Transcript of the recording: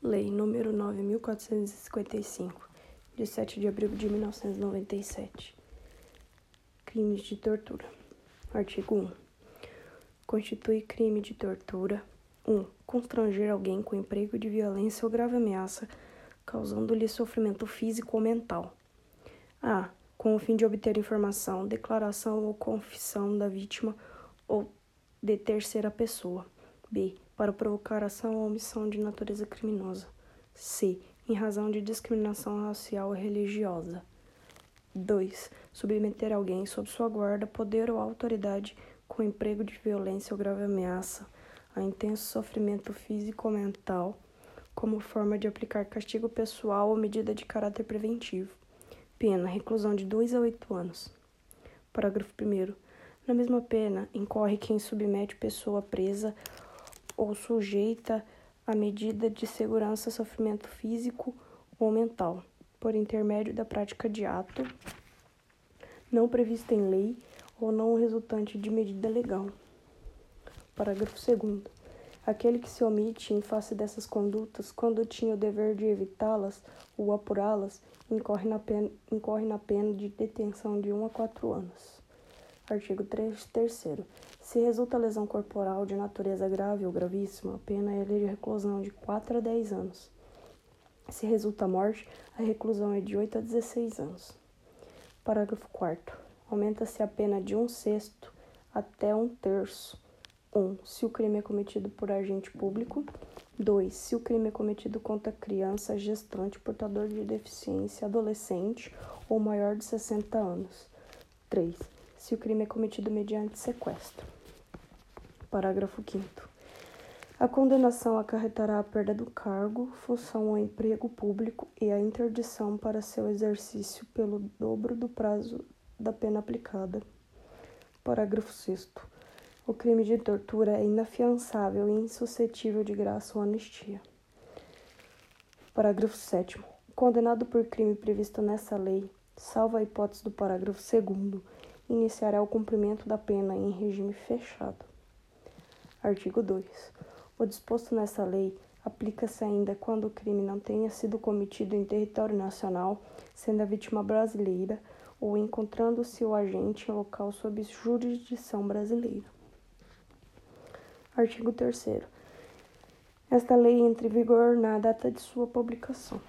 Lei nº 9.455, de 7 de abril de 1997. Crimes de tortura. Artigo 1. Constitui crime de tortura 1. Constranger alguém com emprego de violência ou grave ameaça, causando-lhe sofrimento físico ou mental. A. Com o fim de obter informação, declaração ou confissão da vítima ou de terceira pessoa. B para provocar ação ou omissão de natureza criminosa. C. Em razão de discriminação racial ou religiosa. 2. Submeter alguém sob sua guarda, poder ou autoridade com emprego de violência ou grave ameaça a intenso sofrimento físico ou mental, como forma de aplicar castigo pessoal ou medida de caráter preventivo. Pena: reclusão de 2 a 8 anos. Parágrafo 1. Na mesma pena, incorre quem submete pessoa presa ou sujeita a medida de segurança sofrimento físico ou mental, por intermédio da prática de ato não previsto em lei ou não resultante de medida legal. Parágrafo 2 Aquele que se omite em face dessas condutas, quando tinha o dever de evitá-las ou apurá-las, incorre na, pena, incorre na pena de detenção de 1 a 4 anos. Artigo 3 terceiro. Se resulta lesão corporal de natureza grave ou gravíssima, a pena é de reclusão de 4 a 10 anos. Se resulta morte, a reclusão é de 8 a 16 anos. Parágrafo 4 Aumenta-se a pena de um sexto até um terço. 1. Um, se o crime é cometido por agente público. 2. Se o crime é cometido contra criança, gestante, portador de deficiência, adolescente ou maior de 60 anos. 3 se o crime é cometido mediante sequestro. Parágrafo 5. A condenação acarretará a perda do cargo, função ou emprego público e a interdição para seu exercício pelo dobro do prazo da pena aplicada. Parágrafo 6. O crime de tortura é inafiançável e insuscetível de graça ou anistia. Parágrafo 7. Condenado por crime previsto nessa lei, salva a hipótese do parágrafo 2 iniciará o cumprimento da pena em regime fechado. Artigo 2. O disposto nessa lei aplica-se ainda quando o crime não tenha sido cometido em território nacional, sendo a vítima brasileira ou encontrando-se o agente em local sob jurisdição brasileira. Artigo 3. Esta lei entra em vigor na data de sua publicação.